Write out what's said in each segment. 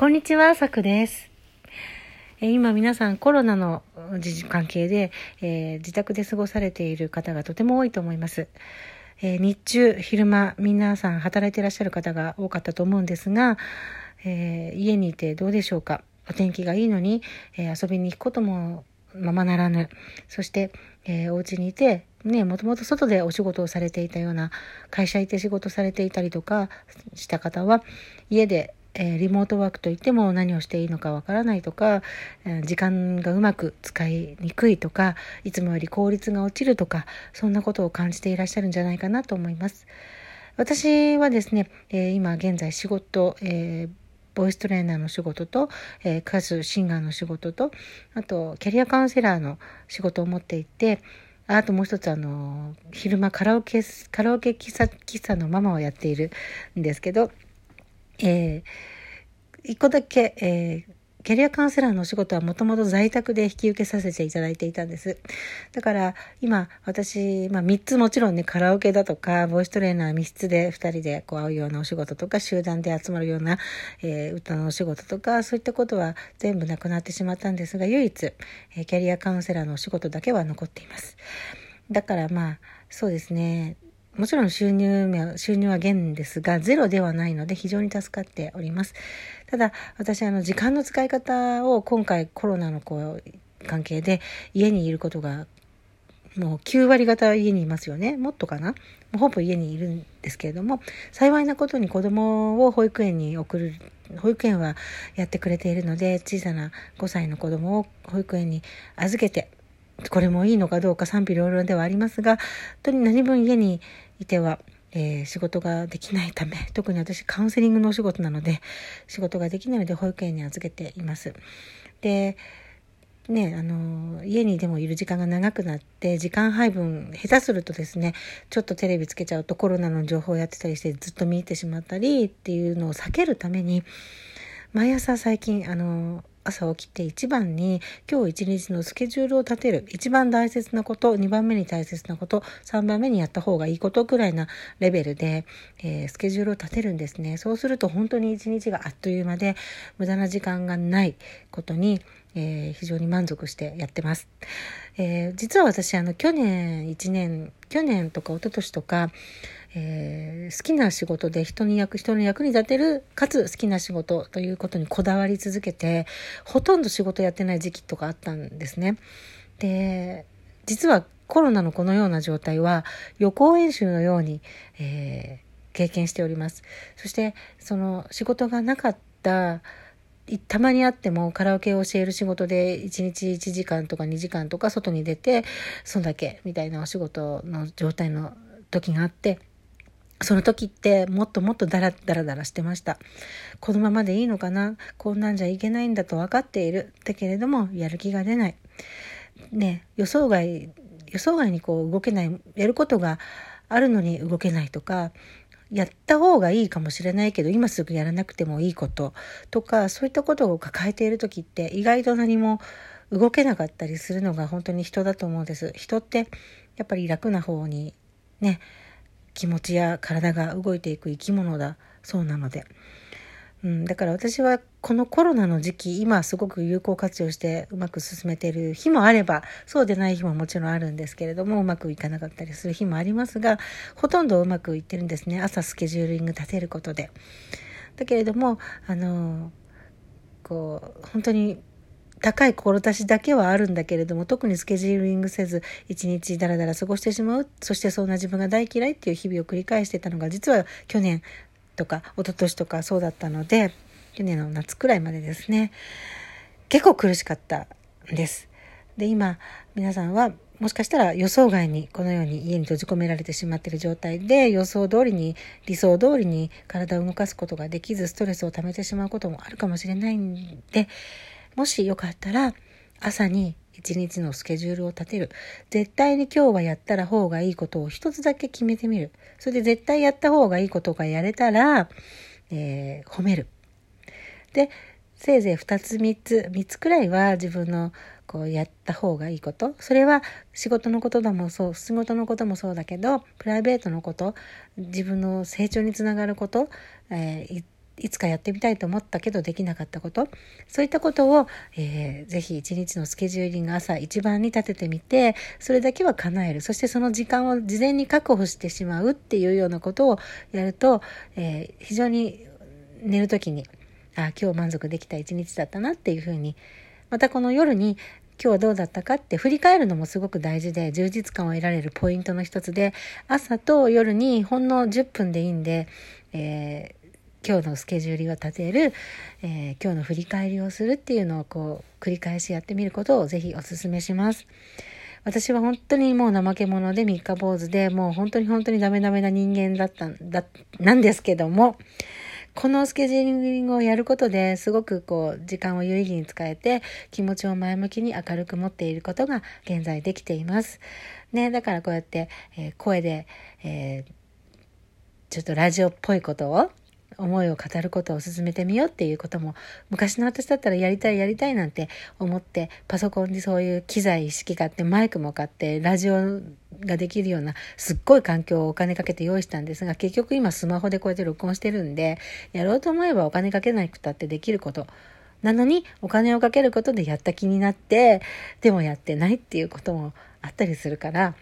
こんにちは、さくです。え今皆さんコロナの時関係で、えー自宅で過ごされている方がとても多いと思います。えー日中、昼間、皆さん働いていらっしゃる方が多かったと思うんですが、えー家にいてどうでしょうか？お天気がいいのに、え遊びに行くこともままならぬ。そして、えーお家にいて、ね、もともと外でお仕事をされていたような、会社行って仕事されていたりとかした方は、家で、えーリモートワークといっても何をしていいのかわからないとか、えー時間がうまく使いにくいとか、いつもより効率が落ちるとか、そんなことを感じていらっしゃるんじゃないかなと思います。私はですね、えー今現在仕事、えーボイストレーナーの仕事と、えー歌手、シンガーの仕事と、あと、キャリアカウンセラーの仕事を持っていて、あともう一つあの、昼間カラオケ、カラオケ喫茶、喫茶のママをやっているんですけど、えー一個だけ、えーキャリアカウンセラーのお仕事はもともと在宅で引き受けさせていただいていたんです。だから今私、まあ3つもちろんねカラオケだとかボイストレーナー密室で2人でこう会うようなお仕事とか集団で集まるような、えー歌のお仕事とかそういったことは全部なくなってしまったんですが唯一、えーキャリアカウンセラーのお仕事だけは残っています。だからまあそうですねもちろん収入面収入は減ですがゼロではないので非常に助かっております。ただ私あの時間の使い方を今回コロナのこう関係で家にいることがもう9割方家にいますよねもっとかなほぼ家にいるんですけれども幸いなことに子供を保育園に送る保育園はやってくれているので小さな5歳の子供を保育園に預けてこれもいいのかどうか賛否両論ではありますが本当に何分家にいては、えー仕事ができないため 特に私カウンセリングのお仕事なので仕事ができないので保育園に預けています。でね、あの家にでもいる時間が長くなって時間配分下手するとですねちょっとテレビつけちゃうとコロナの情報をやってたりしてずっと見入ってしまったりっていうのを避けるために毎朝最近あの朝起きて一番に今日一日のスケジュールを立てる。一番大切なこと2番目に大切なこと3番目にやった方がいいことくらいなレベルで、えースケジュールを立てるんですね。そうすると本当に一日があっという間で無駄な時間がないことに、えー非常に満足してやってます、えー実は私あの去年1年去年とか一昨年とかえー好きな仕事で人に役人の役に立てるかつ好きな仕事ということにこだわり続けてほとんど仕事やってない時期とかあったんですね。で実はコロナのこのような状態は予行演習のように、えー経験しております。そしてその仕事がなかったたまにあってもカラオケを教える仕事で1日1時間とか2時間とか外に出てそんだけみたいなお仕事の状態の時があってその時ってもっともっとダラダラダラしてました。このままでいいのかな？こんなんじゃいけないんだと分かっている。だけれどもやる気が出ない。ね予想外予想外にこう動けないやることがあるのに動けないとかやった方がいいかもしれないけど今すぐやらなくてもいいこととかそういったことを抱えている時って意外と何も動けなかったりするのが本当に人だと思うんです。人ってやっぱり楽な方にね気持ちや体が動いていく生き物だそうなので、うん、だから私はこのコロナの時期今すごく有効活用してうまく進めてる日もあればそうでない日ももちろんあるんですけれどもうまくいかなかったりする日もありますがほとんどうまくいってるんですね朝スケジューリング立てることで。だけれどもあのこう本当に高い志だけはあるんだけれども特にスケジューリングせず一日ダラダラ過ごしてしまうそしてそんな自分が大嫌いっていう日々を繰り返してたのが実は去年とか一昨年とかそうだったので去年の夏くらいまでですね結構苦しかったんです。で今皆さんはもしかしたら予想外にこのように家に閉じ込められてしまっている状態で予想通りに理想通りに体を動かすことができずストレスを溜めてしまうこともあるかもしれないんでもしよかったら朝に一日のスケジュールを立てる。絶対に今日はやったら方がいいことを一つだけ決めてみる。それで絶対やった方がいいことがやれたら、えー褒める。でせいぜい2つ3つ3つくらいは自分のこうやった方がいいこと。それは仕事のことだもそう仕事のこともそうだけどプライベートのこと自分の成長につながること、えーいつかやってみたいと思ったけどできなかったこと、そういったことを、えー、ぜひ一日のスケジューリング朝一番に立ててみて、それだけは叶える。そしてその時間を事前に確保してしまうっていうようなことをやると、えー、非常に寝るときに、あ今日満足できた一日だったなっていうふうに、またこの夜に今日はどうだったかって振り返るのもすごく大事で充実感を得られるポイントの一つで朝と夜にほんの10分でいいんで、えー、今日のスケジュールを立てる、えー、今日の振り返りをするっていうのをこう繰り返しやってみることをぜひお勧めします。私は本当にもう怠け者で三日坊主でもう本当に本当にダメダメな人間だったんだ、なんですけども、このスケジューリングをやることですごくこう時間を有意義に使えて気持ちを前向きに明るく持っていることが現在できています。ね、だからこうやって、えー、声で、えー、ちょっとラジオっぽいことを思いを語ることを進めてみようっていうことも昔の私だったらやりたいやりたいなんて思ってパソコンにそういう機材意識買ってマイクも買ってラジオができるようなすっごい環境をお金かけて用意したんですが結局今スマホでこうやって録音してるんでやろうと思えばお金かけなくたってできることなのにお金をかけることでやった気になってでもやってないっていうこともあったりするから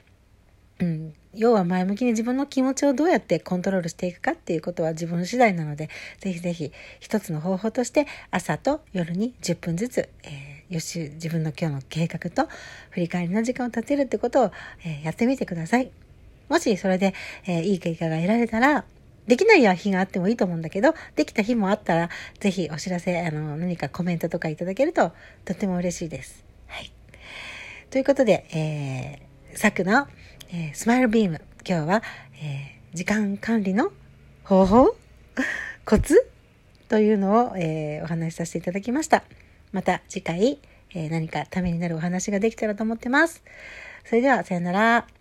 うん、要は前向きに自分の気持ちをどうやってコントロールしていくかっていうことは自分次第なので、ぜひぜひ一つの方法として朝と夜に10分ずつ、えー、予習、自分の今日の計画と振り返りの時間を立てるってことを、えー、やってみてください。もしそれで、えー、いい結果が得られたら、できない日があってもいいと思うんだけど、できた日もあったら、ぜひお知らせ、あの、何かコメントとかいただけると、とっても嬉しいです。はい。ということで、えー、さくの、えー、スマイルビーム。今日は、えー、時間管理の方法 コツというのを、えー、お話しさせていただきました。また次回、え何かためになるお話ができたらと思ってます。それでは、さよなら。